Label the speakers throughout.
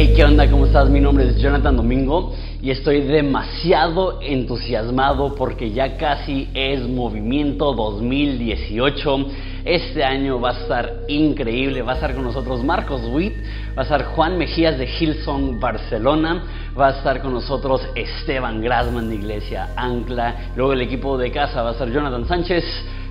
Speaker 1: Hey, ¿qué onda? ¿Cómo estás? Mi nombre es Jonathan Domingo y estoy demasiado entusiasmado porque ya casi es Movimiento 2018. Este año va a estar increíble. Va a estar con nosotros Marcos Witt, va a estar Juan Mejías de Hillsong Barcelona, va a estar con nosotros Esteban Grasman de Iglesia Ancla, luego el equipo de casa va a estar Jonathan Sánchez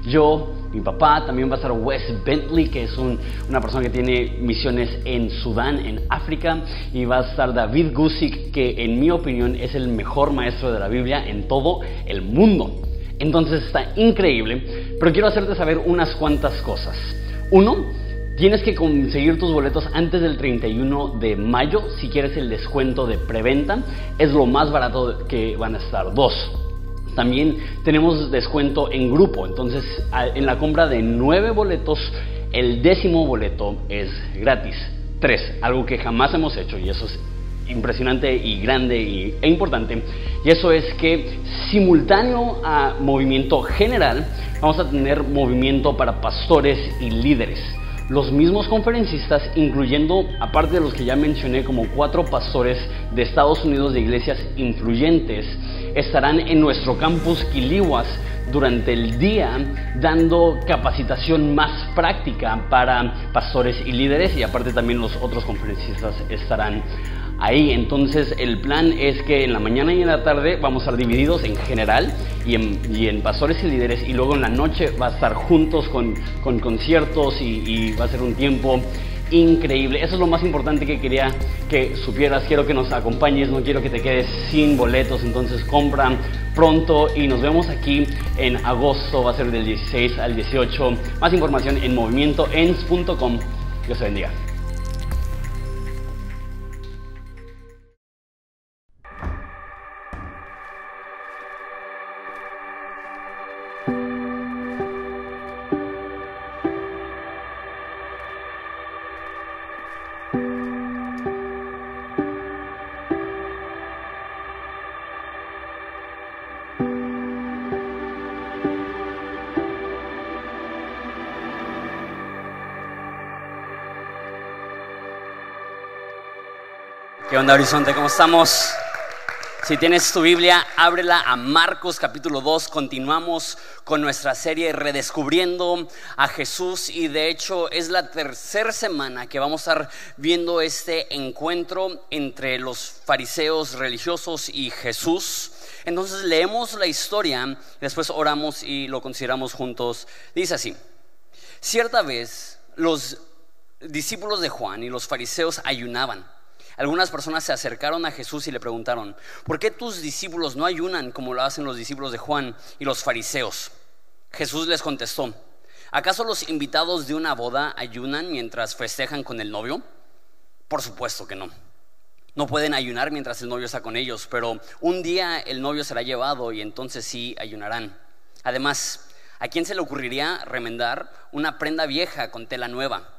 Speaker 1: yo, mi papá, también va a estar Wes Bentley, que es una persona que tiene misiones en Sudán, en África, y va a estar David Gusick, que en mi opinión es el mejor maestro de la Biblia en todo el mundo. Entonces está increíble, pero quiero hacerte saber unas cuantas cosas. Uno, tienes que conseguir tus boletos antes del 31 de mayo si quieres el descuento de preventa. Es lo más barato que van a estar. Dos, también tenemos descuento en grupo, entonces en la compra de nueve boletos, el décimo boleto es gratis. Tres, algo que jamás hemos hecho y eso es impresionante y grande e importante. Y eso es que simultáneo a movimiento general, vamos a tener movimiento para pastores y líderes los mismos conferencistas, incluyendo, aparte de los que ya mencioné, como cuatro pastores de Estados Unidos de iglesias influyentes, estarán en nuestro campus Quilihuas durante el día dando capacitación más práctica para pastores y líderes y aparte también los otros conferencistas estarán ahí. Entonces el plan es que en la mañana y en la tarde vamos a estar divididos en general y en, pastores y líderes y luego en la noche va a estar juntos con, conciertos y, va a ser un tiempo increíble. Eso es lo más importante que quería que supieras. Quiero que nos acompañes, no quiero que te quedes sin boletos. Entonces compran pronto y nos vemos aquí en agosto. Va a ser del 16 al 18. Más información en movimientoens.com. Dios te bendiga. Horizonte? ¿Cómo estamos? Si tienes tu Biblia, ábrela a Marcos capítulo 2. Continuamos con nuestra serie Redescubriendo a Jesús y de hecho es la tercera semana que vamos a estar viendo este encuentro entre los fariseos religiosos y Jesús. Entonces leemos la historia, después oramos y lo consideramos juntos. Dice así, cierta vez los discípulos de Juan y los fariseos ayunaban algunas personas se acercaron a Jesús y le preguntaron, ¿por qué tus discípulos no ayunan como lo hacen los discípulos de Juan y los fariseos? Jesús les contestó, ¿acaso los invitados de una boda ayunan mientras festejan con el novio? Por supuesto que no. No pueden ayunar mientras el novio está con ellos, pero un día el novio será llevado y entonces sí ayunarán. Además, ¿a quién se le ocurriría remendar una prenda vieja con tela nueva?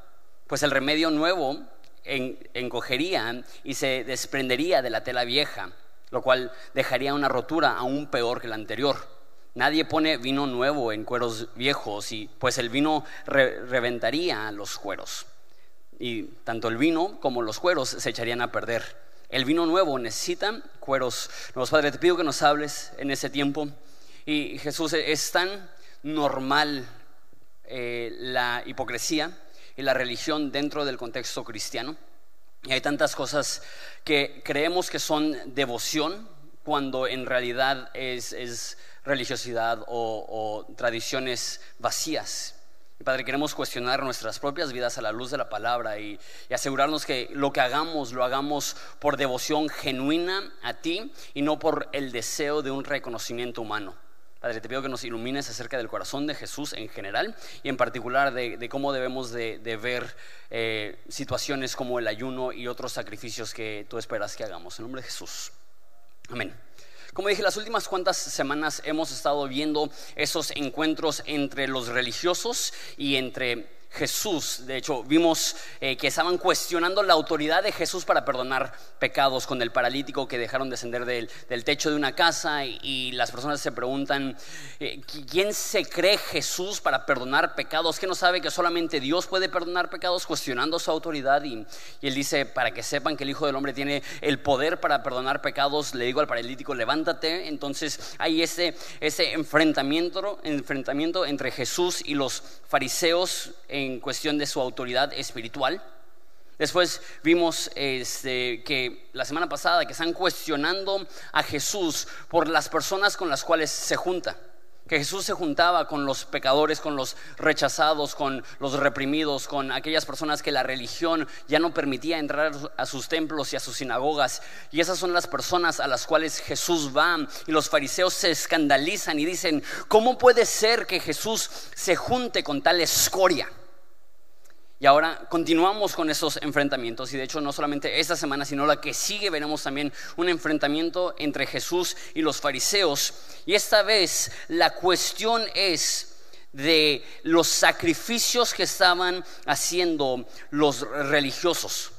Speaker 1: Pues el remedio nuevo encogería y se desprendería de la tela vieja, lo cual dejaría una rotura aún peor que la anterior. Nadie pone vino nuevo en cueros viejos, y, pues el vino reventaría los cueros. Y tanto el vino como los cueros se echarían a perder. El vino nuevo necesita cueros nuevos. Padre, te pido que nos hables en ese tiempo. Y Jesús, es tan normal eh, la hipocresía y la religión dentro del contexto cristiano. Y hay tantas cosas que creemos que son devoción cuando en realidad es, religiosidad o, tradiciones vacías. Padre, queremos cuestionar nuestras propias vidas a la luz de la palabra y, asegurarnos que lo que hagamos lo hagamos por devoción genuina a ti y no por el deseo de un reconocimiento humano. Padre, te pido que nos ilumines acerca del corazón de Jesús en general y en particular de, cómo debemos de, ver eh, situaciones como el ayuno y otros sacrificios que tú esperas que hagamos. En nombre de Jesús. Amén. Como dije, las últimas cuantas semanas hemos estado viendo esos encuentros entre los religiosos y entre Jesús. De hecho, vimos eh, que estaban cuestionando la autoridad de Jesús para perdonar pecados con el paralítico que dejaron descender del, del techo de una casa y, las personas se preguntan, eh, ¿quién se cree Jesús para perdonar pecados? ¿Que no sabe que solamente Dios puede perdonar pecados? Cuestionando su autoridad y, él dice, para que sepan que el Hijo del Hombre tiene el poder para perdonar pecados, le digo al paralítico, levántate. Entonces hay ese, ese enfrentamiento, enfrentamiento entre Jesús y los fariseos en cuestión de su autoridad espiritual. Después vimos este, que la semana pasada que están cuestionando a Jesús por las personas con las cuales se junta. Que Jesús se juntaba con los pecadores, con los rechazados, con los reprimidos, con aquellas personas que la religión ya no permitía entrar a sus templos y a sus sinagogas. Y esas son las personas a las cuales Jesús va. Y los fariseos se escandalizan y dicen, ¿cómo puede ser que Jesús se junte con tal escoria? Y ahora continuamos con esos enfrentamientos y de hecho no solamente esta semana, sino la que sigue veremos también un enfrentamiento entre Jesús y los fariseos. Y esta vez la cuestión es de los sacrificios que estaban haciendo los religiosos.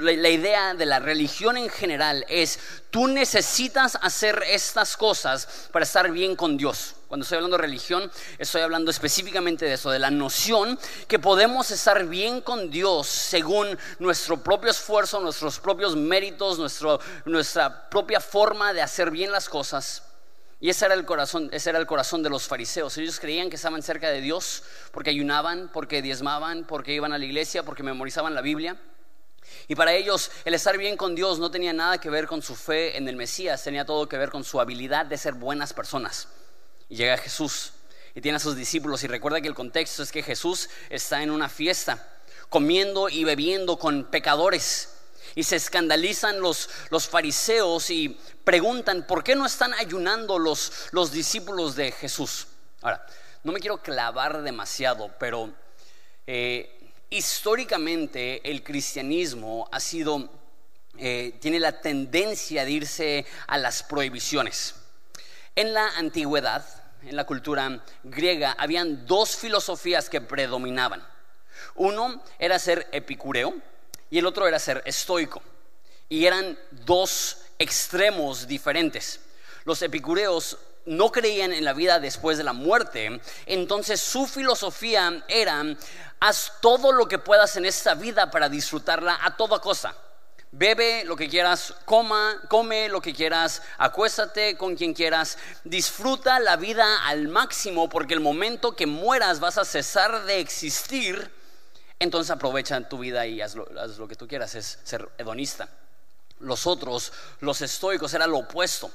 Speaker 1: La, idea de la religión en general es, tú necesitas hacer estas cosas para estar bien con Dios. Cuando estoy hablando de religión, estoy hablando específicamente de eso, de la noción que podemos estar bien con Dios según nuestro propio esfuerzo, nuestros propios méritos, nuestra propia forma de hacer bien las cosas. Y ese era, el corazón, ese era el corazón de los fariseos. Ellos creían que estaban cerca de Dios porque ayunaban, porque diezmaban, porque iban a la iglesia, porque memorizaban la Biblia. Y para ellos el estar bien con Dios no tenía nada que ver con su fe en el Mesías, tenía todo que ver con su habilidad de ser buenas personas. Llega Jesús y tiene a sus discípulos y recuerda que el contexto es que Jesús está en una fiesta, comiendo y bebiendo con pecadores. Y se escandalizan los, los fariseos y preguntan, ¿por qué no están ayunando los, los discípulos de Jesús? Ahora, no me quiero clavar demasiado, pero eh, históricamente el cristianismo ha sido, eh, tiene la tendencia de irse a las prohibiciones. En la antigüedad, en la cultura griega, habían dos filosofías que predominaban. Uno era ser epicureo y el otro era ser estoico. Y eran dos extremos diferentes. Los epicureos no creían en la vida después de la muerte, entonces su filosofía era haz todo lo que puedas en esta vida para disfrutarla a toda cosa. Bebe lo que quieras, coma, come lo que quieras, acuéstate con quien quieras, disfruta la vida al máximo porque el momento que mueras vas a cesar de existir, entonces aprovecha tu vida y haz lo, haz lo que tú quieras, es ser hedonista. Los otros, los estoicos, era lo opuesto.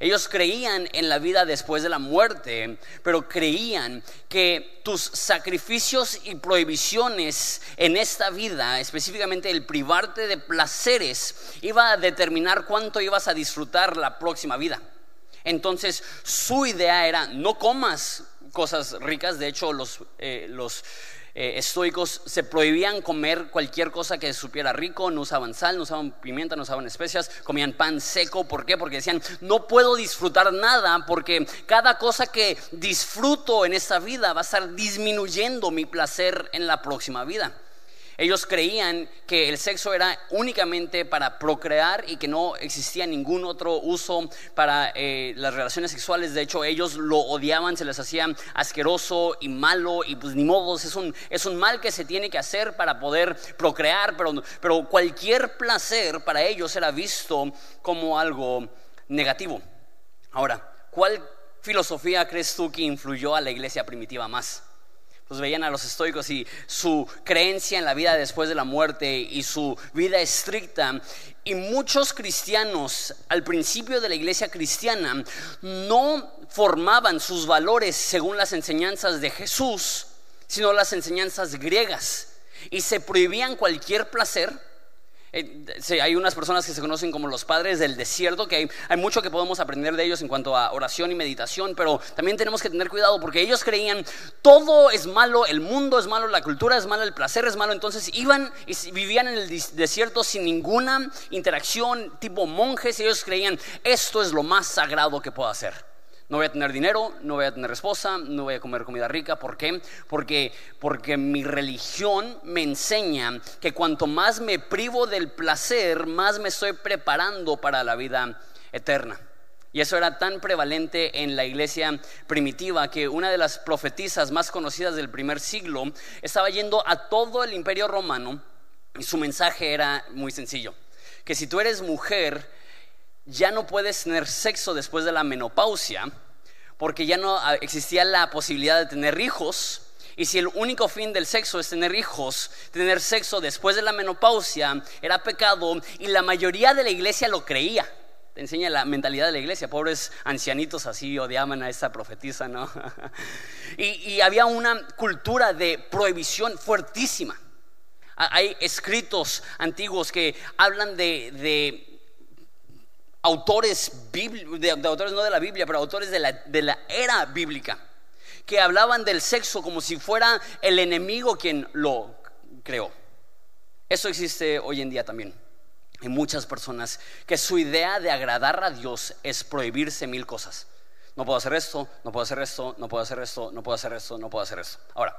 Speaker 1: Ellos creían en la vida después de la muerte, pero creían que tus sacrificios y prohibiciones en esta vida, específicamente el privarte de placeres, iba a determinar cuánto ibas a disfrutar la próxima vida. Entonces su idea era, no comas cosas ricas, de hecho los, eh, los eh, estoicos se prohibían comer cualquier cosa que supiera rico, no usaban sal, no usaban pimienta, no usaban especias, comían pan seco. ¿Por qué? Porque decían, no puedo disfrutar nada porque cada cosa que disfruto en esta vida va a estar disminuyendo mi placer en la próxima vida. Ellos creían que el sexo era únicamente para procrear y que no existía ningún otro uso para eh, las relaciones sexuales. De hecho, ellos lo odiaban, se les hacía asqueroso y malo y pues ni modo, es un, es un mal que se tiene que hacer para poder procrear, pero, pero cualquier placer para ellos era visto como algo negativo. Ahora, ¿cuál filosofía crees tú que influyó a la iglesia primitiva más? Pues veían a los estoicos y su creencia en la vida después de la muerte y su vida estricta. Y muchos cristianos al principio de la iglesia cristiana no formaban sus valores según las enseñanzas de Jesús, sino las enseñanzas griegas. Y se prohibían cualquier placer eh, hay unas personas que se conocen como los padres del desierto, que hay, hay, mucho que podemos aprender de ellos en cuanto a oración y meditación, pero también tenemos que tener cuidado porque ellos creían todo es malo, el mundo es malo, la cultura es mala, el placer es malo, entonces iban y vivían en el desierto sin ninguna interacción, tipo monjes, y ellos creían esto es lo más sagrado que puedo hacer. No voy a tener dinero, no voy a tener esposa, no voy a comer comida rica. ¿Por qué? Porque, porque mi religión me enseña que cuanto más me privo del placer, más me estoy preparando para la vida eterna. Y eso era tan prevalente en la iglesia primitiva que una de las profetisas más conocidas del primer siglo estaba yendo a todo el imperio romano y su mensaje era muy sencillo, que si tú eres mujer ya no puedes tener sexo después de la menopausia porque ya no ah, existía la posibilidad de tener hijos. Y si el único fin del sexo es tener hijos, tener sexo después de la menopausia era pecado y la mayoría de la iglesia lo creía te enseña la mentalidad de la iglesia. Pobres ancianitos así odiaban a esa profetisa, ¿no? y, había una cultura de prohibición fuertísima. Hay escritos antiguos que hablan de, autores, de, autores no de la Biblia, pero autores de la, de la era bíblica, que hablaban del sexo como si fuera el enemigo quien lo creó. Eso existe hoy en día también. Hay muchas personas que su idea de agradar a Dios es prohibirse mil cosas. No puedo hacer esto, no puedo hacer esto, no puedo hacer esto, no puedo hacer esto, no puedo hacer esto. Ahora,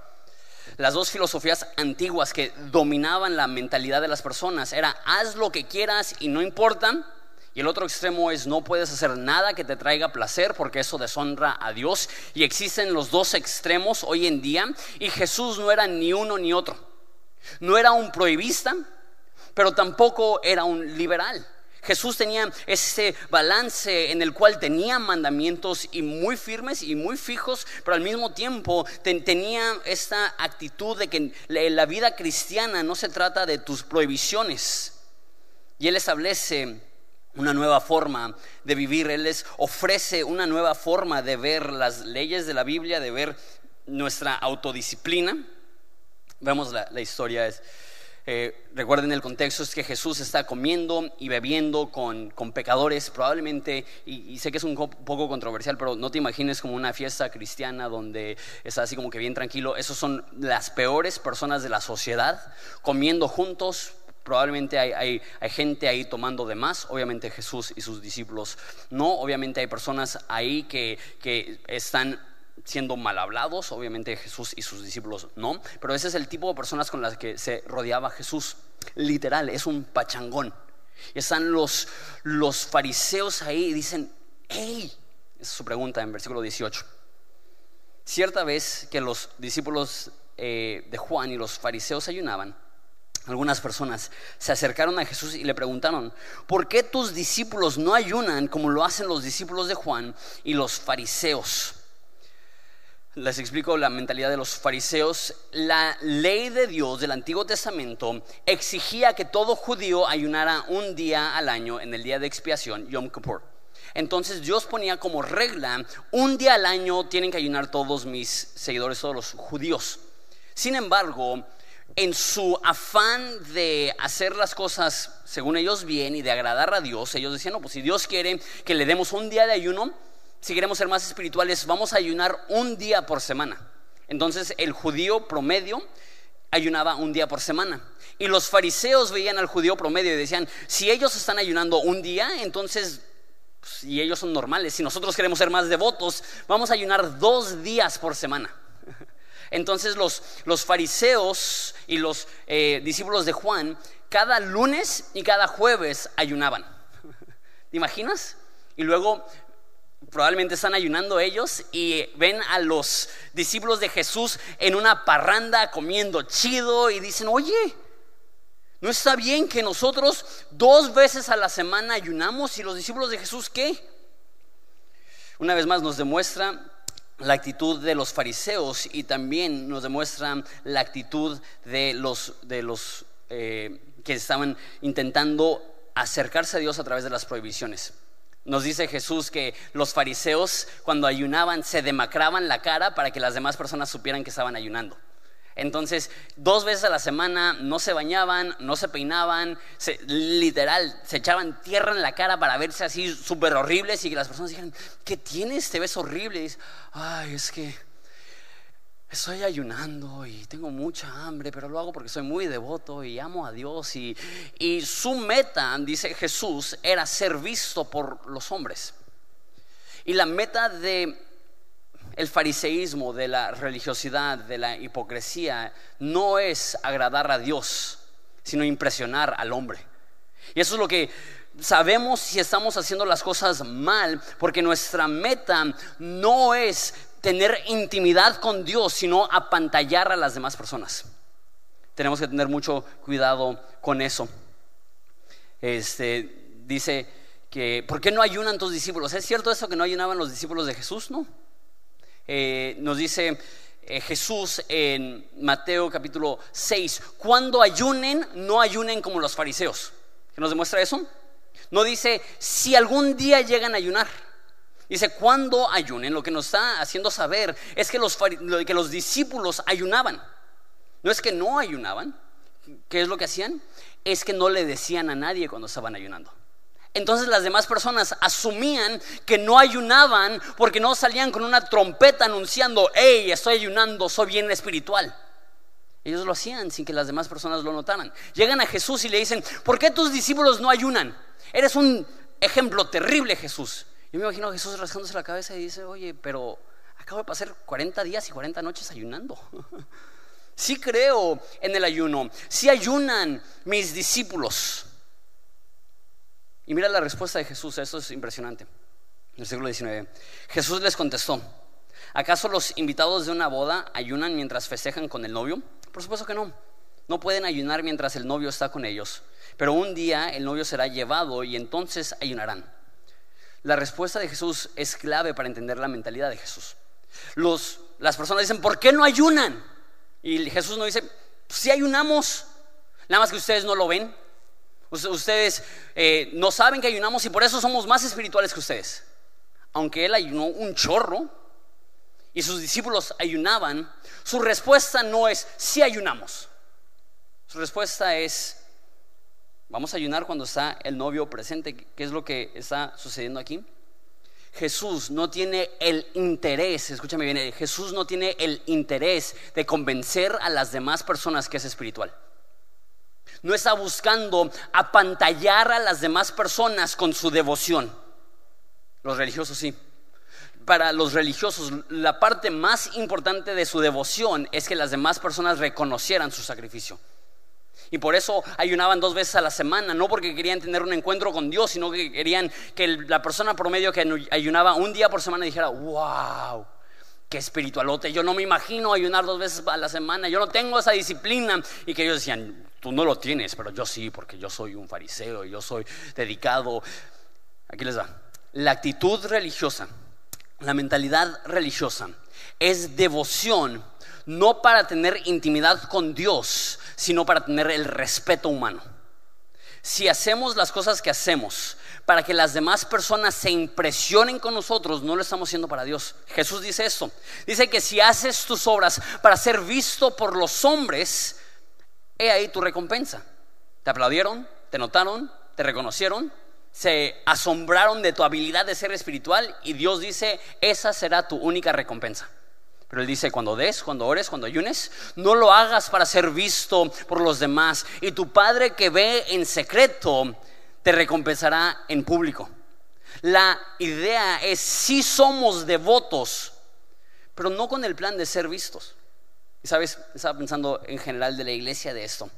Speaker 1: las dos filosofías antiguas que dominaban la mentalidad de las personas era haz lo que quieras y no importa. Y el otro extremo es no puedes hacer nada que te traiga placer porque eso deshonra a Dios. Y existen los dos extremos hoy en día y Jesús no era ni uno ni otro. No era un prohibista, pero tampoco era un liberal. Jesús tenía ese balance en el cual tenía mandamientos y muy firmes y muy fijos, pero al mismo tiempo tenía esta actitud de que la vida cristiana no se trata de tus prohibiciones. Y Él establece una nueva forma de vivir, Él les ofrece una nueva forma de ver las leyes de la Biblia, de ver nuestra autodisciplina. Vemos la, la historia. Es, eh, recuerden el contexto es que Jesús está comiendo y bebiendo con, pecadores, probablemente, y, sé que es un poco controversial, pero no te imagines como una fiesta cristiana donde está así como que bien tranquilo. Esos son las peores personas de la sociedad, comiendo juntos, probablemente hay, gente ahí tomando de más, obviamente Jesús y sus discípulos no, obviamente hay personas ahí que, que están siendo mal hablados, obviamente Jesús y sus discípulos no, pero ese es el tipo de personas con las que se rodeaba Jesús. Literal, es un pachangón. Están los, los fariseos ahí y dicen, hey, es su pregunta en versículo 18. Cierta vez que los discípulos eh, de Juan y los fariseos ayunaban, algunas personas se acercaron a Jesús y le preguntaron, ¿por qué tus discípulos no ayunan como lo hacen los discípulos de Juan y los fariseos? les explico la mentalidad de los fariseos. La ley de Dios del Antiguo Testamento exigía que todo judío ayunara un día al año en el día de expiación, Yom Kippur. Entonces Dios ponía como regla, un día al año tienen que ayunar todos mis seguidores, todos los judíos. Sin embargo, en su afán de hacer las cosas según ellos bien y de agradar a Dios, ellos decían, no, pues si Dios quiere que le demos un día de ayuno, si queremos ser más espirituales, vamos a ayunar un día por semana. Entonces el judío promedio ayunaba un día por semana. Y los fariseos veían al judío promedio y decían, si ellos están ayunando un día, entonces, si pues, ellos son normales, si nosotros queremos ser más devotos, vamos a ayunar dos días por semana. Entonces los, los fariseos y los eh, discípulos de Juan, cada lunes y cada jueves ayunaban. ¿Te imaginas? Y luego probablemente están ayunando ellos y ven a los discípulos de Jesús en una parranda comiendo chido y dicen, oye, ¿no está bien que nosotros dos veces a la semana ayunamos y los discípulos de Jesús qué? Una vez más nos demuestra la actitud de los fariseos y también nos demuestra la actitud de los, de los eh, que estaban intentando acercarse a Dios a través de las prohibiciones. Nos dice Jesús que los fariseos cuando ayunaban se demacraban la cara para que las demás personas supieran que estaban ayunando. Entonces, dos veces a la semana no se bañaban, no se peinaban, literal, se echaban tierra en la cara para verse así súper horribles y que las personas dijeran, ¿qué tienes? Te ves horrible. Y ay, es que estoy ayunando y tengo mucha hambre, pero lo hago porque soy muy devoto y amo a Dios. Y, y su meta, dice Jesús, era ser visto por los hombres. Y la meta de el fariseísmo, de la religiosidad, de la hipocresía, no es agradar a Dios, sino impresionar al hombre. Y eso es lo que sabemos si estamos haciendo las cosas mal, porque nuestra meta no es tener intimidad con Dios, sino apantallar a las demás personas. Tenemos que tener mucho cuidado con eso. Este dice que ¿por qué no ayunan tus discípulos? ¿Es cierto eso que no ayunaban los discípulos de Jesús? No. Eh, nos dice eh, Jesús en Mateo capítulo 6, cuando ayunen, no ayunen como los fariseos. ¿Qué nos demuestra eso? No dice si algún día llegan a ayunar. Dice cuando ayunen. Lo que nos está haciendo saber es que los, que los discípulos ayunaban. No es que no ayunaban. ¿Qué es lo que hacían? Es que no le decían a nadie cuando estaban ayunando. Entonces las demás personas asumían que no ayunaban porque no salían con una trompeta anunciando, hey, estoy ayunando, soy bien espiritual. Ellos lo hacían sin que las demás personas lo notaran. Llegan a Jesús y le dicen, ¿por qué tus discípulos no ayunan? Eres un ejemplo terrible, Jesús. Yo me imagino a Jesús rascándose la cabeza y dice, oye, pero acabo de pasar 40 días y 40 noches ayunando. sí creo en el ayuno, sí ayunan mis discípulos. Y mira la respuesta de Jesús, esto es impresionante. En el siglo Jesús les contestó, ¿acaso los invitados de una boda ayunan mientras festejan con el novio? Por supuesto que no. No pueden ayunar mientras el novio está con ellos, pero un día el novio será llevado y entonces ayunarán. La respuesta de Jesús es clave para entender la mentalidad de Jesús. Las personas dicen, ¿por qué no ayunan? Y Jesús no dice, si ayunamos, nada más que ustedes no lo ven. Ustedes eh, no saben que ayunamos y por eso somos más espirituales que ustedes. Aunque él ayunó un chorro y sus discípulos ayunaban, su respuesta no es si ayunamos. Su respuesta es vamos a ayunar cuando está el novio presente. ¿Qué es lo que está sucediendo aquí? Jesús no tiene el interés, escúchame bien, Jesús no tiene el interés de convencer a las demás personas que es espiritual no está buscando apantallar a las demás personas con su devoción. Los religiosos sí. Para los religiosos, la parte más importante de su devoción es que las demás personas reconocieran su sacrificio. Y por eso ayunaban dos veces a la semana, no porque querían tener un encuentro con Dios, sino que querían que la persona promedio que ayunaba un día por semana dijera, wow, qué espiritualote, yo no me imagino ayunar dos veces a la semana, yo no tengo esa disciplina. Y que ellos decían, Tú no lo tienes, pero yo sí, porque yo soy un fariseo, yo soy dedicado. Aquí les va. La actitud religiosa, la mentalidad religiosa, es devoción no para tener intimidad con Dios, sino para tener el respeto humano. Si hacemos las cosas que hacemos para que las demás personas se impresionen con nosotros, no lo estamos haciendo para Dios. Jesús dice esto. Dice que si haces tus obras para ser visto por los hombres, He ahí tu recompensa. Te aplaudieron, te notaron, te reconocieron, se asombraron de tu habilidad de ser espiritual y Dios dice, esa será tu única recompensa. Pero Él dice, cuando des, cuando ores, cuando ayunes, no lo hagas para ser visto por los demás. Y tu Padre que ve en secreto, te recompensará en público. La idea es, si somos devotos, pero no con el plan de ser vistos. Y sabes, estaba pensando en general de la iglesia de esto.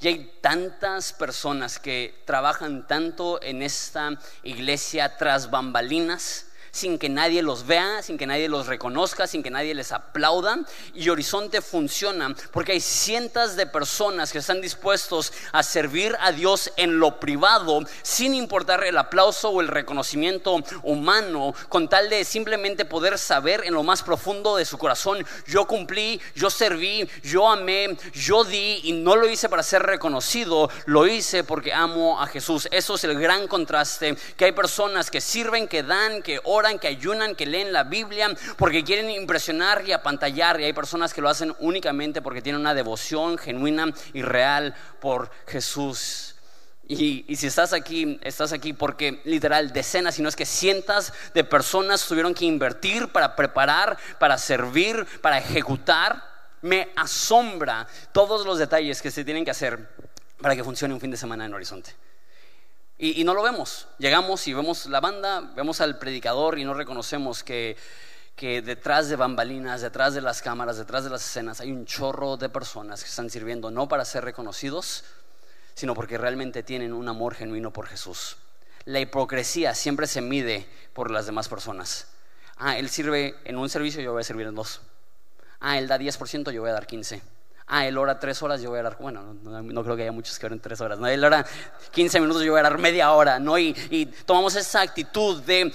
Speaker 1: Y hay tantas personas que trabajan tanto en esta iglesia tras bambalinas sin que nadie los vea, sin que nadie los reconozca, sin que nadie les aplauda. Y Horizonte funciona porque hay cientos de personas que están dispuestos a servir a Dios en lo privado, sin importar el aplauso o el reconocimiento humano, con tal de simplemente poder saber en lo más profundo de su corazón, yo cumplí, yo serví, yo amé, yo di y no lo hice para ser reconocido, lo hice porque amo a Jesús. Eso es el gran contraste, que hay personas que sirven, que dan, que oran que ayunan, que leen la Biblia, porque quieren impresionar y apantallar. Y hay personas que lo hacen únicamente porque tienen una devoción genuina y real por Jesús. Y, y, si estás aquí, estás aquí porque literal decenas, si no es que cientos de personas tuvieron que invertir para preparar, para servir, para ejecutar. Me asombra todos los detalles que se tienen que hacer para que funcione un fin de semana en Horizonte. Y, no lo vemos. Llegamos y vemos la banda, vemos al predicador y no reconocemos que, que detrás de bambalinas, detrás de las cámaras, detrás de las escenas, hay un chorro de personas que están sirviendo no para ser reconocidos, sino porque realmente tienen un amor genuino por Jesús. La hipocresía siempre se mide por las demás personas. Ah, él sirve en un servicio, yo voy a servir en dos. Ah, él da 10%, yo voy a dar 15%. Ah, él ora tres horas, yo voy a dar, bueno, no, creo que haya muchos que oren tres horas, ¿no? Él ora 15 minutos, yo voy a dar media hora, ¿no? Y, y tomamos esa actitud de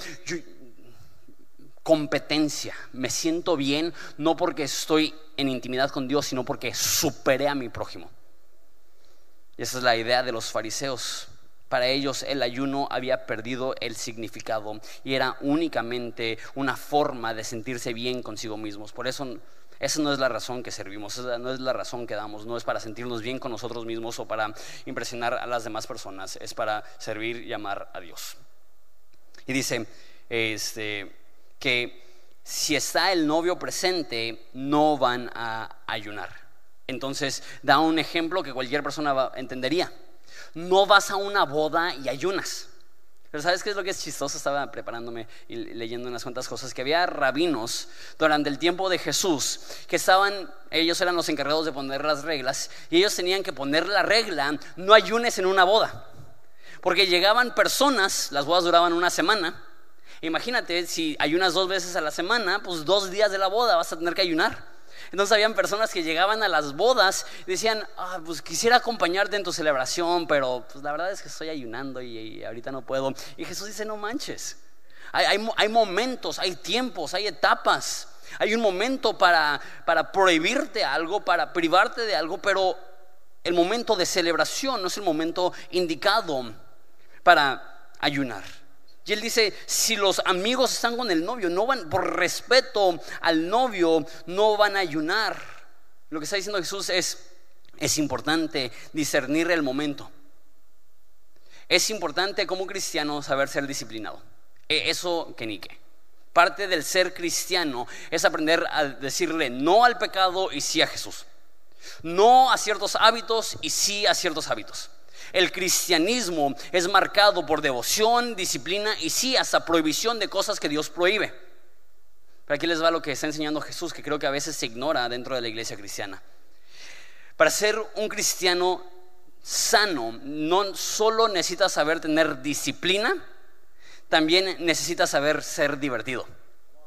Speaker 1: competencia. Me siento bien no porque estoy en intimidad con Dios, sino porque superé a mi prójimo. Y esa es la idea de los fariseos. Para ellos el ayuno había perdido el significado y era únicamente una forma de sentirse bien consigo mismos. Por eso esa no es la razón que servimos, esa no es la razón que damos, no es para sentirnos bien con nosotros mismos o para impresionar a las demás personas, es para servir y amar a Dios. Y dice este, que si está el novio presente, no van a ayunar. Entonces da un ejemplo que cualquier persona entendería no vas a una boda y ayunas. Pero ¿sabes qué es lo que es chistoso? Estaba preparándome y leyendo unas cuantas cosas, que había rabinos durante el tiempo de Jesús que estaban, ellos eran los encargados de poner las reglas y ellos tenían que poner la regla, no ayunes en una boda. Porque llegaban personas, las bodas duraban una semana, imagínate si ayunas dos veces a la semana, pues dos días de la boda vas a tener que ayunar. Entonces habían personas que llegaban a las bodas y decían, ah, pues quisiera acompañarte en tu celebración, pero pues la verdad es que estoy ayunando y, ahorita no puedo. Y Jesús dice, no manches. Hay, momentos, hay tiempos, hay etapas. Hay un momento para, para prohibirte algo, para privarte de algo, pero el momento de celebración no es el momento indicado para ayunar. Y él dice, si los amigos están con el novio, no van, por respeto al novio, no van a ayunar. Lo que está diciendo Jesús es, es importante discernir el momento. Es importante como cristiano saber ser disciplinado. E, eso que ni qué. Parte del ser cristiano es aprender a decirle no al pecado y sí a Jesús. No a ciertos hábitos y sí a ciertos hábitos. El cristianismo es marcado por devoción, disciplina y sí, hasta prohibición de cosas que Dios prohíbe. Pero aquí les va lo que está enseñando Jesús, que creo que a veces se ignora dentro de la iglesia cristiana. Para ser un cristiano sano, no solo necesitas saber tener disciplina, también necesitas saber ser divertido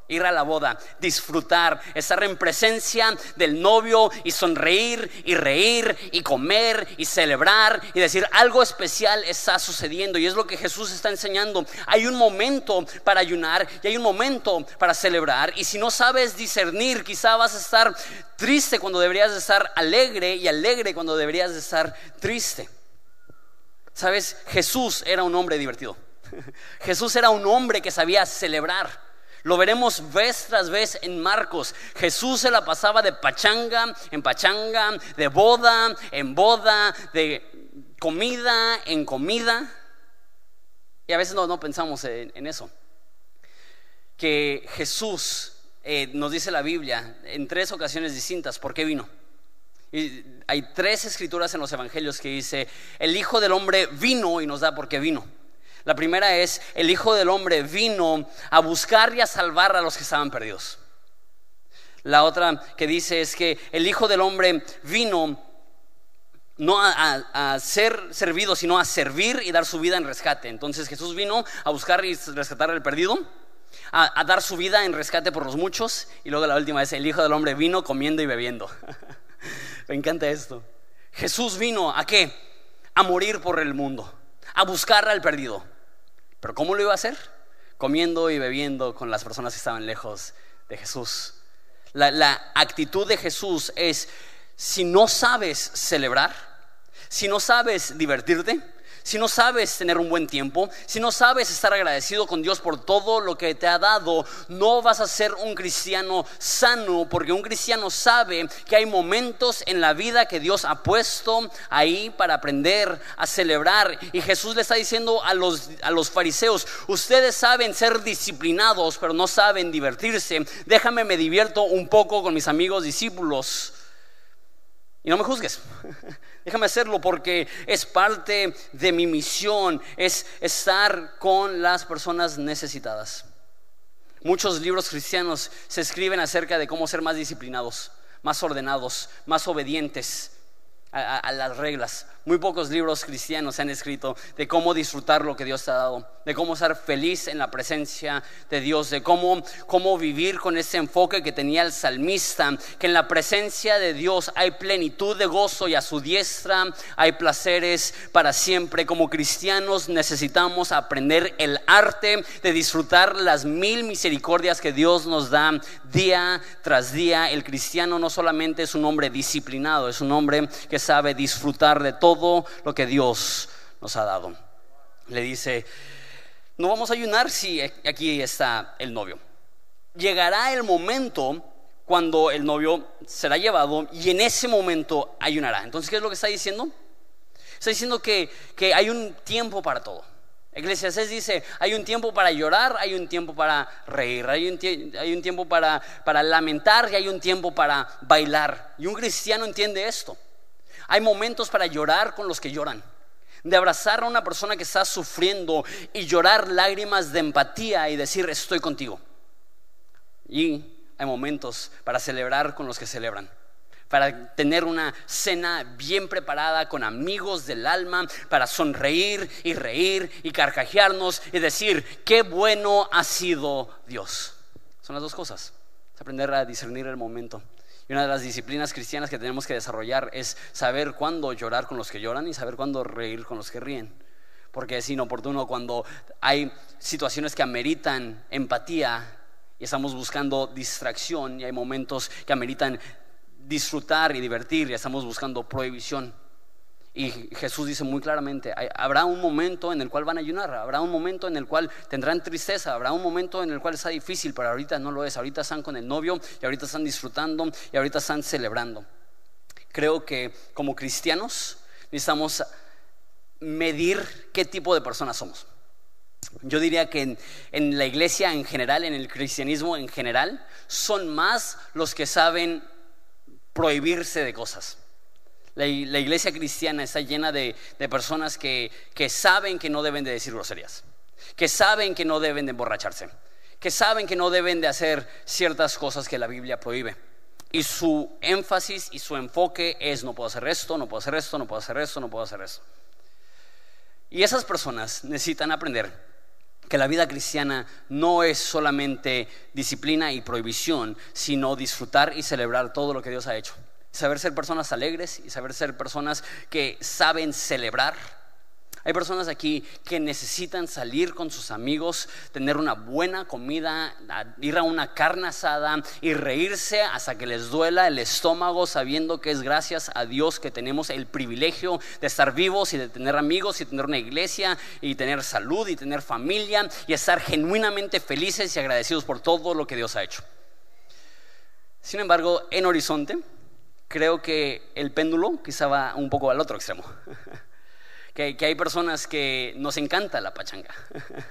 Speaker 1: ir a la boda, disfrutar, estar en presencia del novio y sonreír y reír y comer y celebrar y decir algo especial está sucediendo y es lo que Jesús está enseñando. Hay un momento para ayunar y hay un momento para celebrar y si no sabes discernir quizá vas a estar triste cuando deberías de estar alegre y alegre cuando deberías de estar triste. Sabes, Jesús era un hombre divertido. Jesús era un hombre que sabía celebrar. Lo veremos vez tras vez en Marcos. Jesús se la pasaba de pachanga en pachanga, de boda en boda, de comida en comida. Y a veces no, no pensamos en, eso. Que Jesús, eh, nos dice la Biblia, en tres ocasiones distintas, ¿por qué vino? Hay tres escrituras en los evangelios que dice, el Hijo del Hombre vino y nos da por qué vino. La primera es, el Hijo del Hombre vino a buscar y a salvar a los que estaban perdidos. La otra que dice es que el Hijo del Hombre vino no a, ser servido, sino a servir y dar su vida en rescate. Entonces Jesús vino a buscar y rescatar al perdido, a, a dar su vida en rescate por los muchos. Y luego la última es, el Hijo del Hombre vino comiendo y bebiendo. Me encanta esto. Jesús vino a qué? A morir por el mundo, a buscar al perdido. Pero ¿cómo lo iba a hacer? Comiendo y bebiendo con las personas que estaban lejos de Jesús. La, actitud de Jesús es, si no sabes celebrar, si no sabes divertirte, si no sabes tener un buen tiempo, si no sabes estar agradecido con Dios por todo lo que te ha dado, no vas a ser un cristiano sano, porque un cristiano sabe que hay momentos en la vida que Dios ha puesto ahí para aprender a celebrar. Y Jesús le está diciendo a los, a los fariseos, ustedes saben ser disciplinados, pero no saben divertirse. Déjame me divierto un poco con mis amigos discípulos. Y no me juzgues. Déjame hacerlo porque es parte de mi misión, es estar con las personas necesitadas. Muchos libros cristianos se escriben acerca de cómo ser más disciplinados, más ordenados, más obedientes a, las reglas. Muy pocos libros cristianos se han escrito de cómo disfrutar lo que Dios te ha dado, de cómo ser feliz en la presencia de Dios, de cómo, cómo vivir con ese enfoque que tenía el salmista, que en la presencia de Dios hay plenitud de gozo y a su diestra hay placeres para siempre. Como cristianos necesitamos aprender el arte de disfrutar las mil misericordias que Dios nos da día tras día. El cristiano no solamente es un hombre disciplinado, es un hombre que sabe disfrutar de todo lo que Dios nos ha dado. Le dice, no vamos a ayunar si aquí está el novio. Llegará el momento cuando el novio será llevado y en ese momento ayunará. Entonces, ¿qué es lo que está diciendo? Está diciendo que, que hay un tiempo para todo. Eclesiastes dice, hay un tiempo para llorar, hay un tiempo para reír, hay un, hay un tiempo para, para lamentar y hay un tiempo para bailar. Y un cristiano entiende esto. Hay momentos para llorar con los que lloran. De abrazar a una persona que está sufriendo y llorar lágrimas de empatía y decir estoy contigo. Y hay momentos para celebrar con los que celebran. Para tener una cena bien preparada con amigos del alma, para sonreír y reír y carcajearnos y decir, qué bueno ha sido Dios. Son las dos cosas. Es aprender a discernir el momento. Y una de las disciplinas cristianas que tenemos que desarrollar es saber cuándo llorar con los que lloran y saber cuándo reír con los que ríen. Porque es inoportuno cuando hay situaciones que ameritan empatía y estamos buscando distracción y hay momentos que ameritan disfrutar y divertir y estamos buscando prohibición. Y Jesús dice muy claramente, habrá un momento en el cual van a ayunar, habrá un momento en el cual tendrán tristeza, habrá un momento en el cual está difícil, pero ahorita no lo es, ahorita están con el novio y ahorita están disfrutando y ahorita están celebrando. Creo que como cristianos necesitamos medir qué tipo de personas somos. Yo diría que en, en la iglesia en general, en el cristianismo en general, son más los que saben prohibirse de cosas la, iglesia cristiana está llena de, personas que, que, saben que no deben de decir groserías, que saben que no deben de emborracharse, que saben que no deben de hacer ciertas cosas que la Biblia prohíbe. Y su énfasis y su enfoque es no puedo hacer esto, no puedo hacer esto, no puedo hacer esto, no puedo hacer esto. Y esas personas necesitan aprender que la vida cristiana no es solamente disciplina y prohibición, sino disfrutar y celebrar todo lo que Dios ha hecho saber ser personas alegres y saber ser personas que saben celebrar. Hay personas aquí que necesitan salir con sus amigos, tener una buena comida, ir a una carne asada y reírse hasta que les duela el estómago sabiendo que es gracias a Dios que tenemos el privilegio de estar vivos y de tener amigos y tener una iglesia y tener salud y tener familia y estar genuinamente felices y agradecidos por todo lo que Dios ha hecho. Sin embargo, en Horizonte creo que el péndulo quizá va un poco al otro extremo. Que, hay personas que nos encanta la pachanga.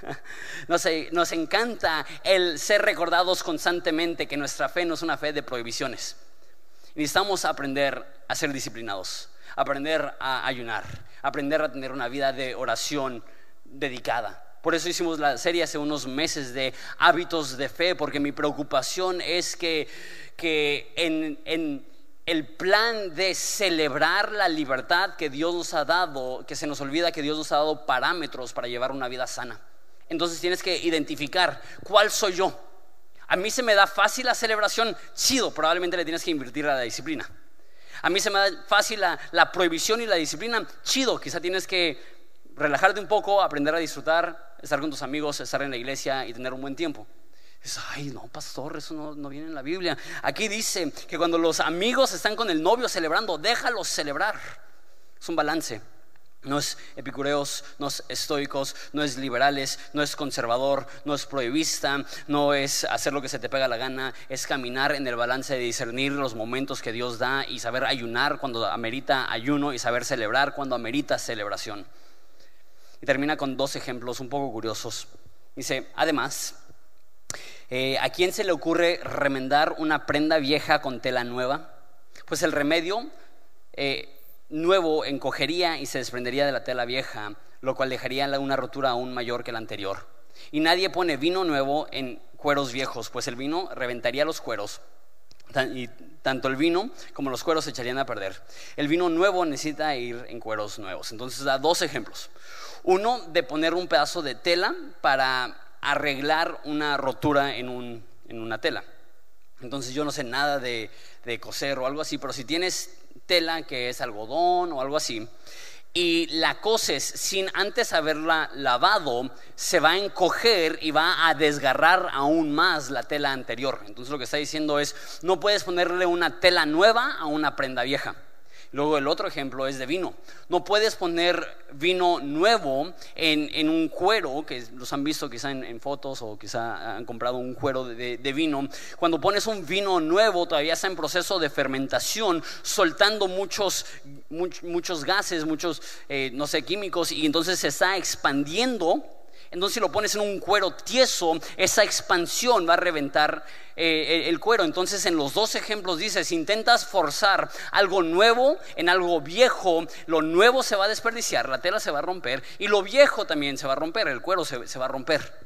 Speaker 1: Nos, nos encanta el ser recordados constantemente que nuestra fe no es una fe de prohibiciones. Necesitamos aprender a ser disciplinados, aprender a ayunar, aprender a tener una vida de oración dedicada. Por eso hicimos la serie hace unos meses de hábitos de fe, porque mi preocupación es que, que en, en el plan de celebrar la libertad que Dios nos ha dado, que se nos olvida que Dios nos ha dado parámetros para llevar una vida sana. Entonces tienes que identificar cuál soy yo. A mí se me da fácil la celebración, chido, probablemente le tienes que invertir a la disciplina. A mí se me da fácil la, la prohibición y la disciplina, chido, quizá tienes que relajarte un poco, aprender a disfrutar, estar con tus amigos, estar en la iglesia y tener un buen tiempo ay, no, pastor, eso no, viene en la Biblia. Aquí dice que cuando los amigos están con el novio celebrando, déjalos celebrar. Es un balance. No es epicureos, no es estoicos, no es liberales, no es conservador, no es prohibista, no es hacer lo que se te pega la gana, es caminar en el balance de discernir los momentos que Dios da y saber ayunar cuando amerita ayuno y saber celebrar cuando amerita celebración. Y termina con dos ejemplos un poco curiosos. Dice, además, eh, ¿A quién se le ocurre remendar una prenda vieja con tela nueva? Pues el remedio eh, nuevo encogería y se desprendería de la tela vieja, lo cual dejaría una rotura aún mayor que la anterior. Y nadie pone vino nuevo en cueros viejos, pues el vino reventaría los cueros y tanto el vino como los cueros se echarían a perder. El vino nuevo necesita ir en cueros nuevos. Entonces da dos ejemplos. Uno de poner un pedazo de tela para arreglar una rotura en, un, en una tela. Entonces yo no sé nada de, de coser o algo así, pero si tienes tela que es algodón o algo así, y la coses sin antes haberla lavado, se va a encoger y va a desgarrar aún más la tela anterior. Entonces lo que está diciendo es, no puedes ponerle una tela nueva a una prenda vieja. Luego el otro ejemplo es de vino. No puedes poner vino nuevo en, un cuero, que los han visto quizá en, fotos o quizá han comprado un cuero de, vino. Cuando pones un vino nuevo, todavía está en proceso de fermentación, soltando muchos, muchos gases, muchos, eh, no sé, químicos, y entonces se está expandiendo entonces si lo pones en un cuero tieso, esa expansión va a reventar eh, el cuero. Entonces en los dos ejemplos dice, si intentas forzar algo nuevo en algo viejo, lo nuevo se va a desperdiciar, la tela se va a romper y lo viejo también se va a romper, el cuero se, va a romper.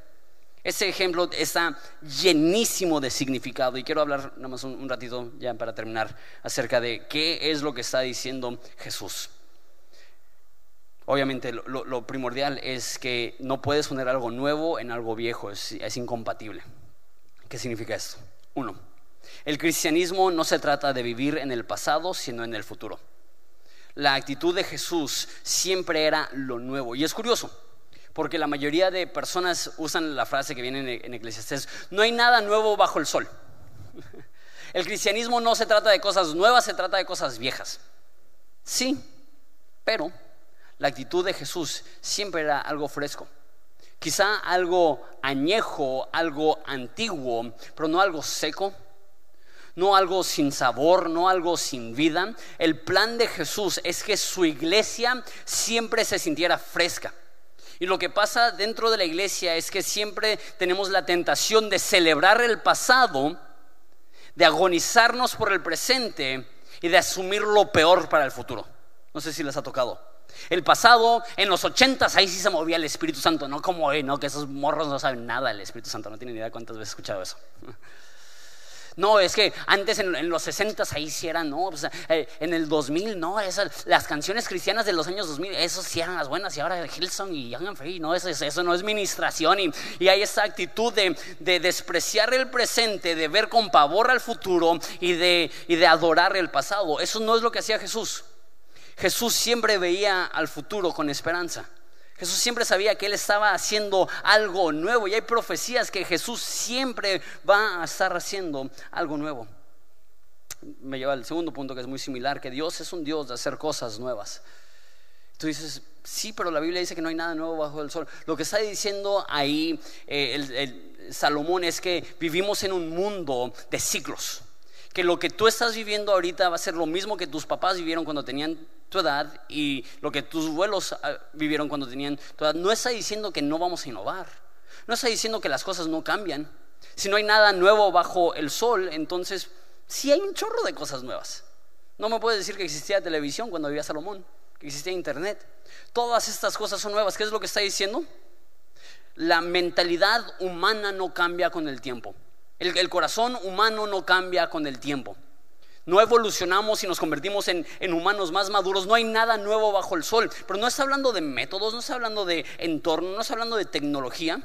Speaker 1: Ese ejemplo está llenísimo de significado y quiero hablar nada más un ratito ya para terminar acerca de qué es lo que está diciendo Jesús. Obviamente lo, primordial es que no puedes poner algo nuevo en algo viejo, es incompatible. ¿Qué significa esto? Uno, el cristianismo no se trata de vivir en el pasado, sino en el futuro. La actitud de Jesús siempre era lo nuevo. Y es curioso, porque la mayoría de personas usan la frase que viene en, Eclesiastés, no hay nada nuevo bajo el sol. El cristianismo no se trata de cosas nuevas, se trata de cosas viejas. Sí, pero la actitud de Jesús siempre era algo fresco. Quizá algo añejo, algo antiguo, pero no algo seco, no algo sin sabor, no algo sin vida. El plan de Jesús es que su iglesia siempre se sintiera fresca. Y lo que pasa dentro de la iglesia es que siempre tenemos la tentación de celebrar el pasado, de agonizarnos por el presente y de asumir lo peor para el futuro. No sé si les ha tocado. El pasado, en los ochentas, ahí sí se movía el Espíritu Santo, no como hoy, ¿no? Que esos morros no saben nada del Espíritu Santo, no tienen idea cuántas veces he escuchado eso. No, es que antes en, los sesentas ahí sí eran, no, pues, eh, en el 2000, no, esas, las canciones cristianas de los años 2000, esos sí eran las buenas, y ahora Hillsong y Young and Free, no, eso, eso no es ministración, y, y hay esa actitud de, de, despreciar el presente, de ver con pavor al futuro y de, y de adorar el pasado. Eso no es lo que hacía Jesús. Jesús siempre veía al futuro con esperanza. Jesús siempre sabía que Él estaba haciendo algo nuevo y hay profecías que Jesús siempre va a estar haciendo algo nuevo. Me lleva al segundo punto que es muy similar, que Dios es un Dios de hacer cosas nuevas. Tú dices, sí, pero la Biblia dice que no hay nada nuevo bajo el sol. Lo que está diciendo ahí eh, Salomón es que vivimos en un mundo de ciclos que lo que tú estás viviendo ahorita va a ser lo mismo que tus papás vivieron cuando tenían tu edad y lo que tus abuelos ah, vivieron cuando tenían tu edad. No está diciendo que no vamos a innovar. No está diciendo que las cosas no cambian. Si no hay nada nuevo bajo el sol, entonces sí hay un chorro de cosas nuevas. No me puedes decir que existía televisión cuando vivía Salomón, que existía internet. Todas estas cosas son nuevas. ¿Qué es lo que está diciendo? La mentalidad humana no cambia con el tiempo. El, corazón humano no cambia con el tiempo. No evolucionamos y nos convertimos en, humanos más maduros. No hay nada nuevo bajo el sol. Pero no está hablando de métodos, no está hablando de entorno, no está hablando de tecnología.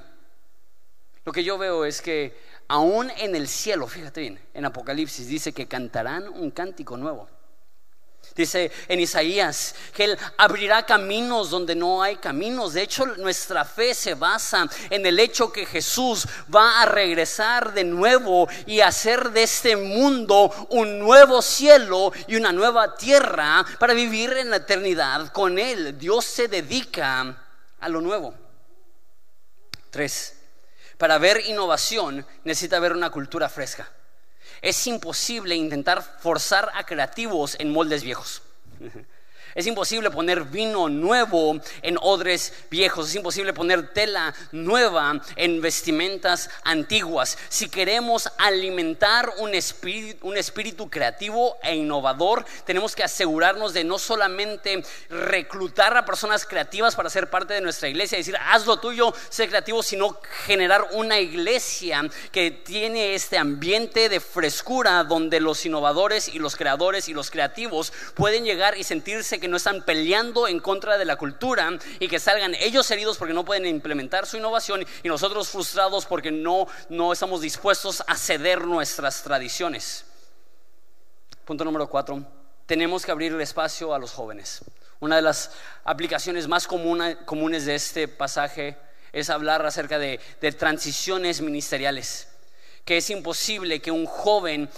Speaker 1: Lo que yo veo es que aún en el cielo, fíjate bien, en Apocalipsis dice que cantarán un cántico nuevo. Dice en Isaías que Él abrirá caminos donde no hay caminos. De hecho, nuestra fe se basa en el hecho que Jesús va a regresar de nuevo y hacer de este mundo un nuevo cielo y una nueva tierra para vivir en la eternidad con Él. Dios se dedica a lo nuevo. Tres, para ver innovación necesita ver una cultura fresca es imposible intentar forzar a creativos en moldes viejos. Es imposible poner vino nuevo en odres viejos. Es imposible poner tela nueva en vestimentas antiguas. Si queremos alimentar un espíritu, creativo e innovador, tenemos que asegurarnos de no solamente reclutar a personas creativas para ser parte de nuestra iglesia, decir, haz lo tuyo, sé creativo, sino generar una iglesia que tiene este ambiente de frescura donde los innovadores y los creadores y los creativos pueden llegar y sentirse que no están peleando en contra de la cultura y que salgan ellos heridos porque no pueden implementar su innovación y nosotros frustrados porque no, no estamos dispuestos a ceder nuestras tradiciones. Punto número cuatro, tenemos que abrir el espacio a los jóvenes. Una de las aplicaciones más comunes de este pasaje es hablar acerca de, de transiciones ministeriales, que es imposible que un joven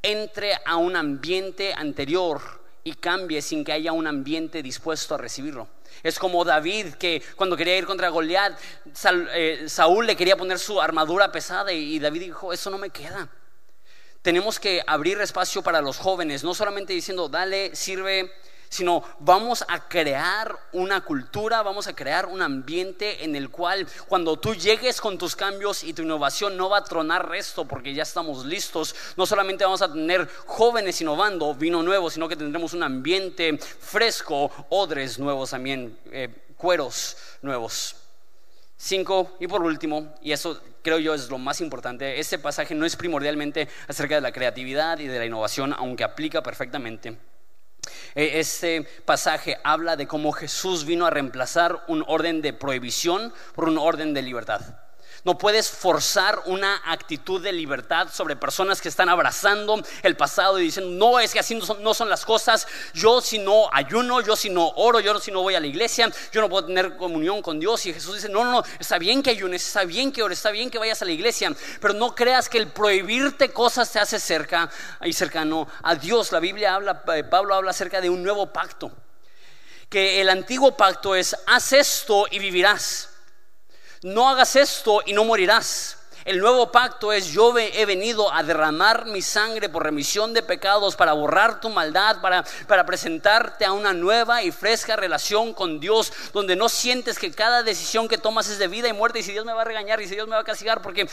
Speaker 1: entre a un ambiente anterior y cambie sin que haya un ambiente dispuesto a recibirlo. Es como David que cuando quería ir contra Goliat, eh, Saúl le quería poner su armadura pesada y David dijo, eso no me queda. Tenemos que abrir espacio para los jóvenes, no solamente diciendo, dale, sirve sino vamos a crear una cultura, vamos a crear un ambiente en el cual cuando tú llegues con tus cambios y tu innovación no va a tronar resto porque ya estamos listos. No solamente vamos a tener jóvenes innovando, vino nuevo, sino que tendremos un ambiente fresco, odres nuevos también, eh, cueros nuevos. Cinco, y por último, y eso creo yo es lo más importante, este pasaje no es primordialmente acerca de la creatividad y de la innovación, aunque aplica perfectamente. Este pasaje habla de cómo Jesús vino a reemplazar un orden de prohibición por un orden de libertad. No puedes forzar una actitud de libertad sobre personas que están abrazando el pasado y dicen, no, es que así no son, las cosas. Yo si no ayuno, yo si no oro, yo si no voy a la iglesia, yo no puedo tener comunión con Dios. Y Jesús dice, no, no, no, está bien que ayunes, está bien que ores, está bien que vayas a la iglesia, pero no creas que el prohibirte cosas te hace cerca y cercano a Dios. La Biblia habla, eh, Pablo habla acerca de un nuevo pacto. Que el antiguo pacto es, haz esto y vivirás no hagas esto y no morirás. El nuevo pacto es yo he venido a derramar mi sangre por remisión de pecados para borrar tu maldad, para, para presentarte a una nueva y fresca relación con Dios, donde no sientes que cada decisión que tomas es de vida y muerte y si Dios me va a regañar y si Dios me va a castigar, porque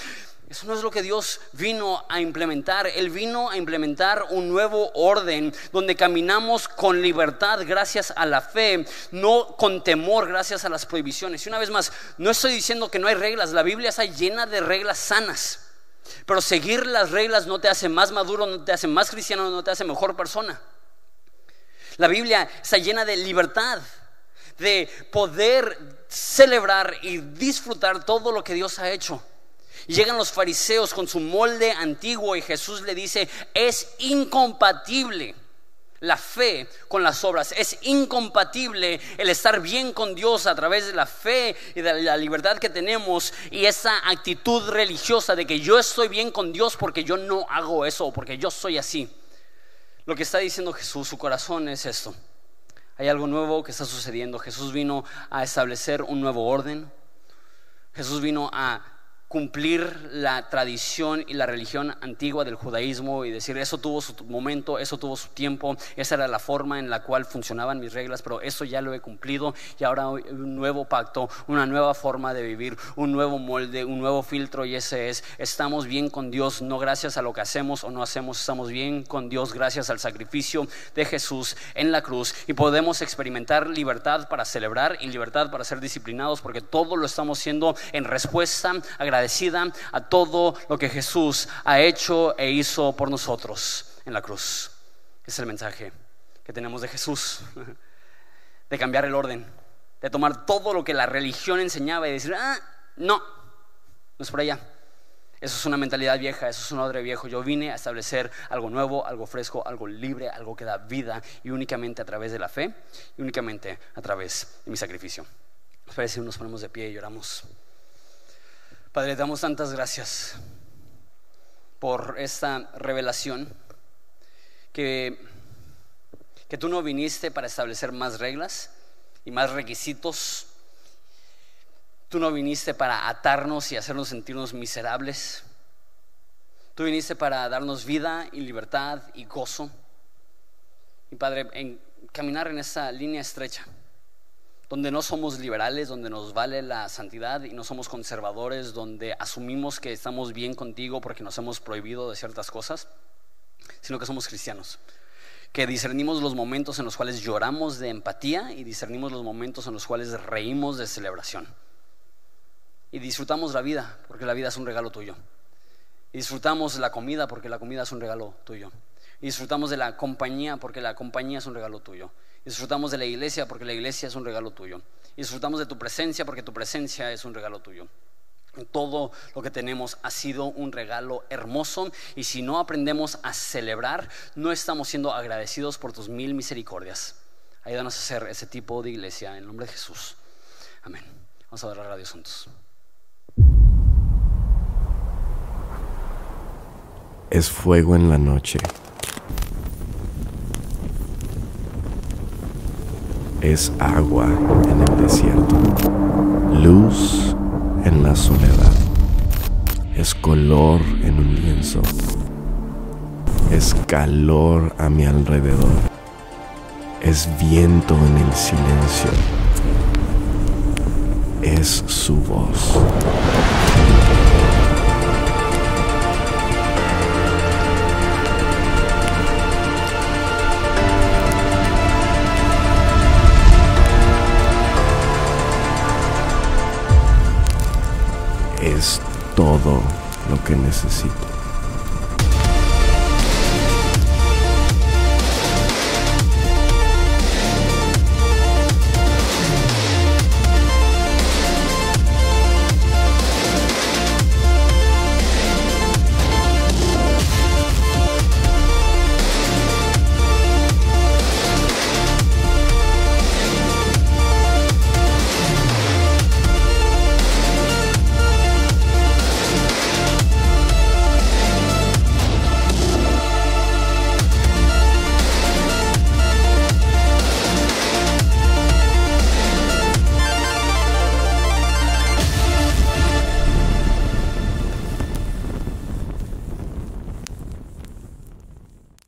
Speaker 1: eso no es lo que Dios vino a implementar. Él vino a implementar un nuevo orden donde caminamos con libertad gracias a la fe, no con temor gracias a las prohibiciones. Y una vez más, no estoy diciendo que no hay reglas. La Biblia está llena de reglas sanas. Pero seguir las reglas no te hace más maduro, no te hace más cristiano, no te hace mejor persona. La Biblia está llena de libertad, de poder celebrar y disfrutar todo lo que Dios ha hecho llegan los fariseos con su molde antiguo y Jesús le dice, es incompatible la fe con las obras. Es incompatible el estar bien con Dios a través de la fe y de la libertad que tenemos y esa actitud religiosa de que yo estoy bien con Dios porque yo no hago eso, porque yo soy así. Lo que está diciendo Jesús, su corazón es esto. Hay algo nuevo que está sucediendo. Jesús vino a establecer un nuevo orden. Jesús vino a cumplir la tradición y la religión antigua del judaísmo y decir eso tuvo su momento, eso tuvo su tiempo, esa era la forma en la cual funcionaban mis reglas, pero eso ya lo he cumplido y ahora hay un nuevo pacto, una nueva forma de vivir, un nuevo molde, un nuevo filtro y ese es, estamos bien con Dios, no gracias a lo que hacemos o no hacemos, estamos bien con Dios gracias al sacrificio de Jesús en la cruz y podemos experimentar libertad para celebrar y libertad para ser disciplinados porque todo lo estamos haciendo en respuesta a agradecida a todo lo que Jesús ha hecho e hizo por nosotros en la cruz. Es el mensaje que tenemos de Jesús, de cambiar el orden, de tomar todo lo que la religión enseñaba y decir, ah, no, no es por allá. Eso es una mentalidad vieja, eso es un odre viejo. Yo vine a establecer algo nuevo, algo fresco, algo libre, algo que da vida y únicamente a través de la fe y únicamente a través de mi sacrificio. parece nos ponemos de pie y lloramos. Padre, damos tantas gracias por esta revelación que, que tú no viniste para establecer más reglas y más requisitos. Tú no viniste para atarnos y hacernos sentirnos miserables. Tú viniste para darnos vida y libertad y gozo. Y Padre, caminar en esa línea estrecha, donde no somos liberales, donde nos vale la santidad y no somos conservadores, donde asumimos que estamos bien contigo porque nos hemos prohibido de ciertas cosas, sino que somos cristianos, que discernimos los momentos en los cuales lloramos de empatía y discernimos los momentos en los cuales reímos de celebración. Y disfrutamos la vida, porque la vida es un regalo tuyo. Y disfrutamos la comida, porque la comida es un regalo tuyo. Y disfrutamos de la compañía porque la compañía es un regalo tuyo. Disfrutamos de la iglesia porque la iglesia es un regalo tuyo. Disfrutamos de tu presencia porque tu presencia es un regalo tuyo. Todo lo que tenemos ha sido un regalo hermoso y si no aprendemos a celebrar, no estamos siendo agradecidos por tus mil misericordias. Ayúdanos a ser ese tipo de iglesia en el nombre de Jesús. Amén. Vamos a ver a Dios juntos.
Speaker 2: Es fuego en la noche. Es agua en el desierto, luz en la soledad, es color en un lienzo, es calor a mi alrededor, es viento en el silencio, es su voz. Es todo lo que necesito.